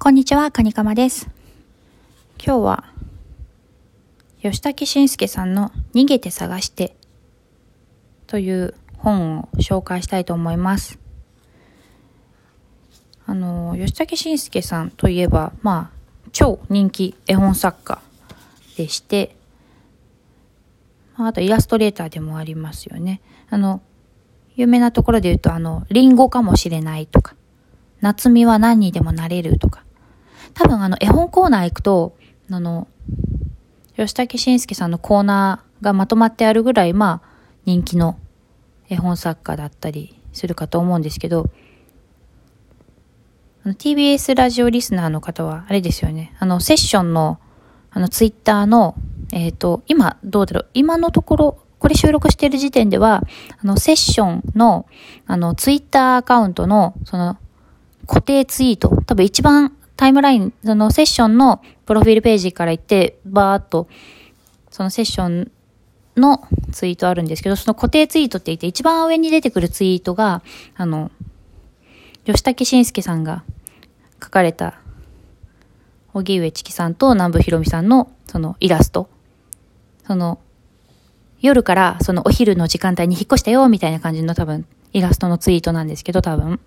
こんにちは、カニカマです。今日は、吉武慎介さんの逃げて探してという本を紹介したいと思います。あの、吉武慎介さんといえば、まあ、超人気絵本作家でして、ああとイラストレーターでもありますよね。あの、有名なところで言うと、あの、リンゴかもしれないとか、夏美は何にでもなれるとか、多分あの絵本コーナー行くと、あの、吉武慎介さんのコーナーがまとまってあるぐらい、まあ、人気の絵本作家だったりするかと思うんですけど、TBS ラジオリスナーの方は、あれですよね、あの、セッションの、あの、ツイッターの、えっ、と、今、どうだろう、今のところ、これ収録している時点では、あの、セッションの、あの、ツイッターアカウントの、その、固定ツイート、多分一番タイムライン、そのセッションのプロフィールページから行って、バーっと、そのセッションのツイートあるんですけど、その固定ツイートって言って、一番上に出てくるツイートが、あの、吉武慎介さんが書かれた、荻上チキさんと南部ひろみさんの、そのイラスト。その、夜からそのお昼の時間帯に引っ越したよ、みたいな感じの多分、イラストのツイートなんですけど、多分。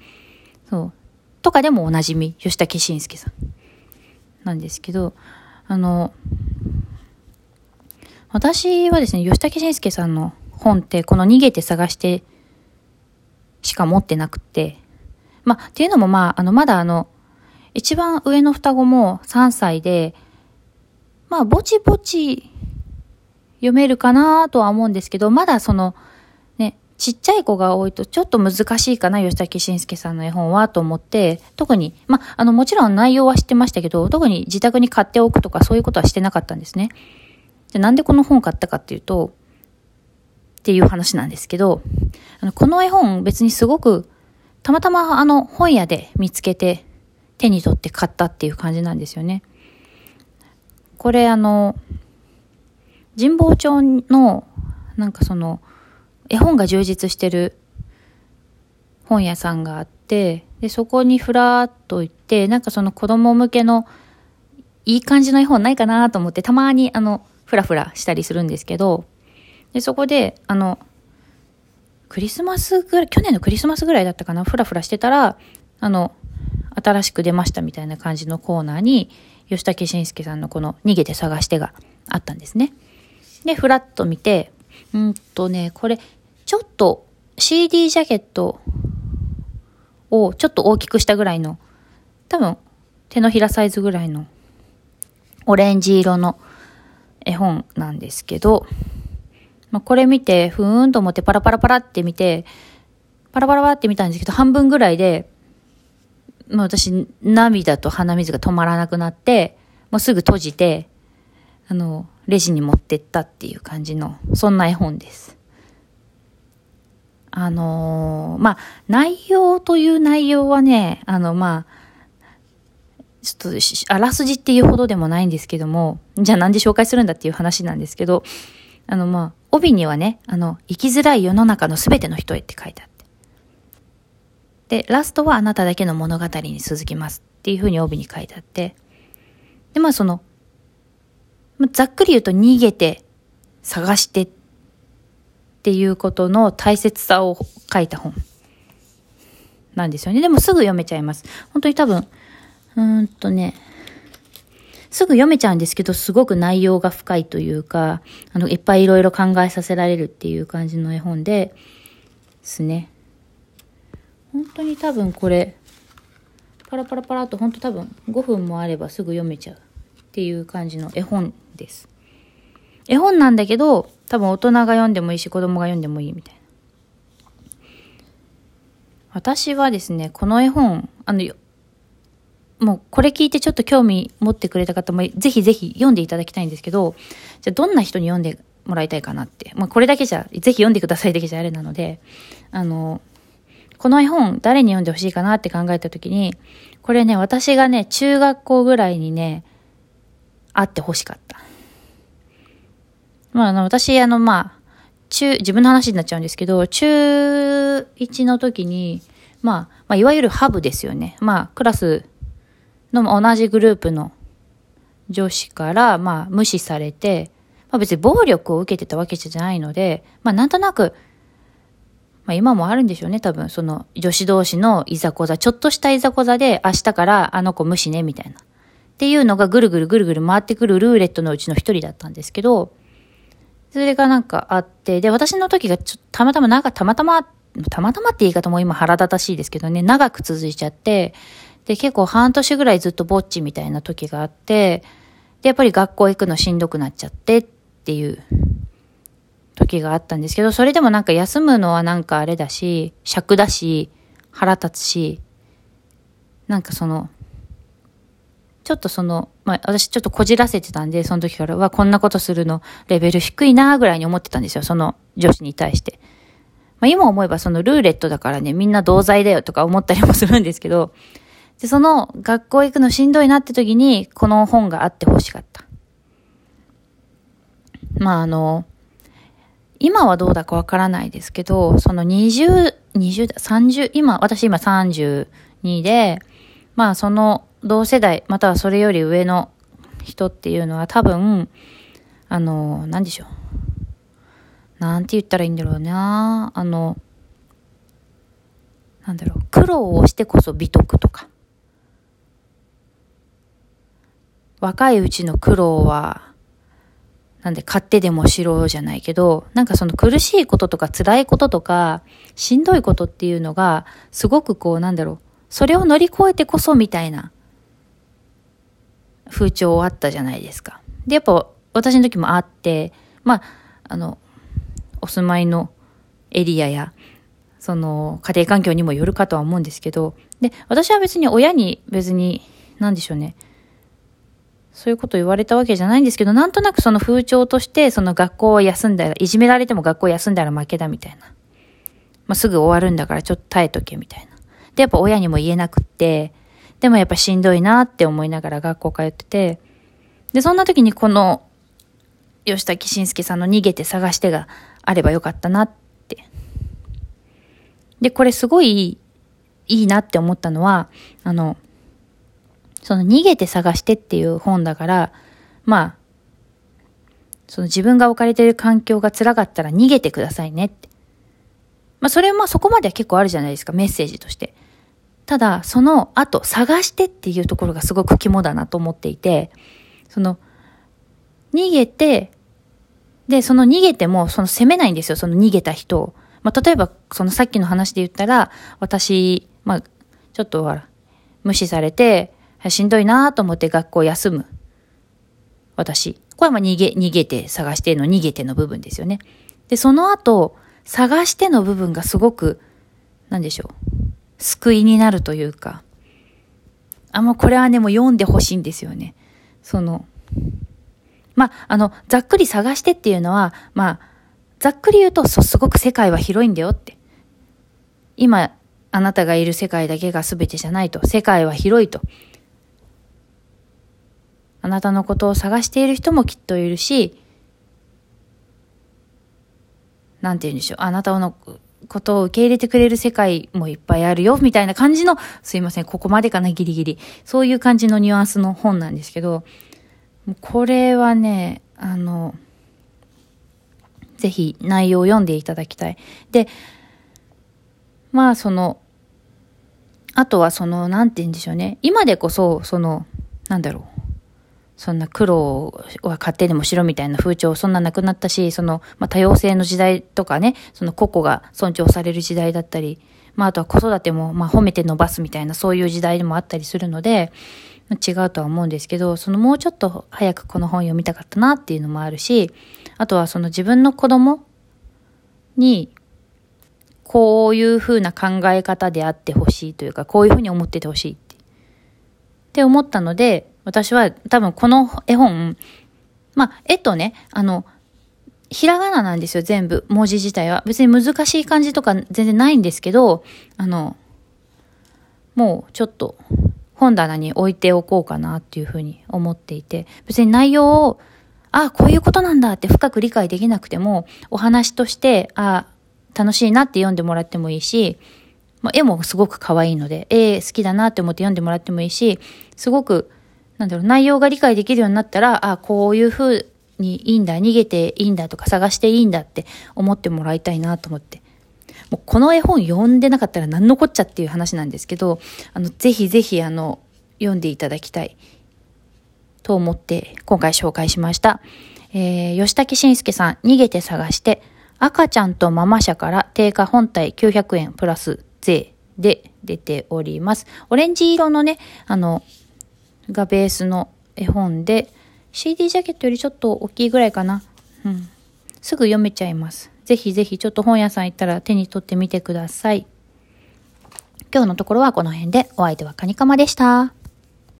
そう。とかでもおなじみ、吉武慎介さん。なんですけど、あの、私はですね、吉武慎介さんの本って、この逃げて探してしか持ってなくて、まあ、っていうのもまあ、あの、まだあの、一番上の双子も3歳で、まあ、ぼちぼち読めるかなとは思うんですけど、まだその、ちっちゃい子が多いとちょっと難しいかな、吉武慎介さんの絵本はと思って、特に、まあ、の、もちろん内容は知ってましたけど、特に自宅に買っておくとかそういうことはしてなかったんですね。でなんでこの本買ったかっていうと、っていう話なんですけど、あのこの絵本別にすごく、たまたまあの本屋で見つけて手に取って買ったっていう感じなんですよね。これあの、神保町の、なんかその、絵本が充実してる本屋さんがあって、で、そこにふらっと行って、なんかその子供向けのいい感じの絵本ないかなと思って、たまにあの、ふらふらしたりするんですけど、で、そこで、あの、クリスマスぐらい、去年のクリスマスぐらいだったかな、ふらふらしてたら、あの、新しく出ましたみたいな感じのコーナーに、吉武慎介さんのこの逃げて探してがあったんですね。で、ふらっと見て、うんとね、これ、ちょっと CD ジャケットをちょっと大きくしたぐらいの、多分手のひらサイズぐらいのオレンジ色の絵本なんですけど、まあ、これ見て、ふーんと思ってパラパラパラって見て、パラパラパラって見たんですけど、半分ぐらいで、もう私、涙と鼻水が止まらなくなって、もうすぐ閉じて、あの、レジに持ってったっていう感じの、そんな絵本です。あのーまあ、内容という内容はね、あの、まあ、ちょっと、あらすじっていうほどでもないんですけども、じゃあなんで紹介するんだっていう話なんですけど、あの、まあ、帯にはね、あの、生きづらい世の中のすべての人へって書いてあって。で、ラストはあなただけの物語に続きますっていうふうに帯に書いてあって。で、まあその、ざっくり言うと逃げて、探してってっていうことの大切さを書いた本なんですよね。でもすぐ読めちゃいます。本当に多分、うーんとね、すぐ読めちゃうんですけど、すごく内容が深いというか、あの、いっぱいいろいろ考えさせられるっていう感じの絵本で、すね。本当に多分これ、パラパラパラっと本当多分5分もあればすぐ読めちゃうっていう感じの絵本です。絵本なんだけど、多分大人が読んでもいいし子供が読んでもいいみたいな。私はですね、この絵本、あの、もうこれ聞いてちょっと興味持ってくれた方もぜひぜひ読んでいただきたいんですけど、じゃあどんな人に読んでもらいたいかなって。まあこれだけじゃ、ぜひ読んでくださいだけじゃあれなので、あの、この絵本誰に読んでほしいかなって考えたときに、これね、私がね、中学校ぐらいにね、あってほしかった。まあ、あの、私、あの、まあ、中、自分の話になっちゃうんですけど、中1の時に、まあ、まあ、いわゆるハブですよね。まあ、クラスの同じグループの女子から、まあ、無視されて、まあ別に暴力を受けてたわけじゃないので、まあなんとなく、まあ今もあるんでしょうね、多分。その女子同士のいざこざ、ちょっとしたいざこざで明日からあの子無視ね、みたいな。っていうのがぐるぐるぐるぐる回ってくるルーレットのうちの一人だったんですけど、それがなんかあって、で、私の時がちょっとたまたまなんかたまたま、たまたまって言い方も今腹立たしいですけどね、長く続いちゃって、で、結構半年ぐらいずっとぼっちみたいな時があって、で、やっぱり学校行くのしんどくなっちゃってっていう時があったんですけど、それでもなんか休むのはなんかあれだし、尺だし、腹立つし、なんかその、ちょっとその、まあ私ちょっとこじらせてたんで、その時からはこんなことするのレベル低いなぐらいに思ってたんですよ、その女子に対して。まあ今思えばそのルーレットだからね、みんな同罪だよとか思ったりもするんですけど、で、その学校行くのしんどいなって時に、この本があって欲しかった。まああの、今はどうだかわからないですけど、その20、20、30、今、私今32で、まあその同世代、またはそれより上の人っていうのは多分、あの、なんでしょう。なんて言ったらいいんだろうな。あの、なんだろう。苦労をしてこそ美徳とか。若いうちの苦労は、なんで買ってでもしろじゃないけど、なんかその苦しいこととか辛いこととか、しんどいことっていうのが、すごくこうなんだろう、それを乗り越えてこそみたいな風潮あったじゃないですか。で、やっぱ私の時もあって、まあ、あの、お住まいのエリアや、その家庭環境にもよるかとは思うんですけど、で、私は別に親に別に、なんでしょうね、そういうこと言われたわけじゃないんですけど、なんとなくその風潮として、その学校を休んだら、いじめられても学校休んだら負けだみたいな。まあ、すぐ終わるんだからちょっと耐えとけみたいな。で、やっぱ親にも言えなくって、でもやっぱしんどいなって思いながら学校通ってて、で、そんな時にこの、吉田慎介さんの逃げて探してがあればよかったなって。で、これすごいいいなって思ったのは、あの、その逃げて探してっていう本だから、まあ、その自分が置かれてる環境が辛かったら逃げてくださいねって。まあそれもそこまでは結構あるじゃないですか、メッセージとして。ただ、その後、探してっていうところがすごく肝だなと思っていて、その、逃げて、で、その逃げても、その責めないんですよ、その逃げた人を。まあ、例えば、そのさっきの話で言ったら、私、まあ、ちょっとほら、無視されて、しんどいなと思って学校休む。私。これはまあ逃げ、逃げて探しての逃げての部分ですよね。で、その後、探しての部分がすごく、なんでしょう。救いになるというか。あ、もうこれはね、もう読んでほしいんですよね。その、まあ、あの、ざっくり探してっていうのは、まあ、ざっくり言うと、すごく世界は広いんだよって。今、あなたがいる世界だけが全てじゃないと。世界は広いと。あなたのことを探している人もきっといるし、なんて言うんでしょう。あなたのことを受け入れてくれる世界もいっぱいあるよ、みたいな感じの、すいません、ここまでかな、ギリギリ。そういう感じのニュアンスの本なんですけど、これはね、あの、ぜひ内容を読んでいただきたい。で、まあその、あとはその、なんて言うんでしょうね。今でこそ、その、なんだろう。そんな苦労は勝手でもしろみたいな風潮そんななくなったし、その、まあ、多様性の時代とかね、その個々が尊重される時代だったり、まあ、あとは子育ても、まあ、褒めて伸ばすみたいな、そういう時代でもあったりするので、違うとは思うんですけど、そのもうちょっと早くこの本読みたかったなっていうのもあるし、あとはその自分の子供に、こういう風な考え方であってほしいというか、こういう風に思っててほしい。って思ったので、私は多分この絵本、まあ、絵とね、あの、ひらがななんですよ、全部。文字自体は。別に難しい感じとか全然ないんですけど、あの、もうちょっと本棚に置いておこうかなっていうふうに思っていて、別に内容を、ああ、こういうことなんだって深く理解できなくても、お話として、ああ、楽しいなって読んでもらってもいいし、ま、絵もすごく可愛いので、絵好きだなって思って読んでもらってもいいし、すごく、なんだろう、内容が理解できるようになったら、あ、こういう風にいいんだ、逃げていいんだとか探していいんだって思ってもらいたいなと思って。もうこの絵本読んでなかったら何のこっちゃっていう話なんですけど、あの、ぜひぜひあの、読んでいただきたいと思って今回紹介しました。えー、吉武慎介さん、逃げて探して、赤ちゃんとママ社から定価本体900円プラス税で出ております。オレンジ色のね、あの、がベースの絵本で、CD ジャケットよりちょっと大きいぐらいかな。うん。すぐ読めちゃいます。ぜひぜひちょっと本屋さん行ったら手に取ってみてください。今日のところはこの辺でお相手はカニカマでした。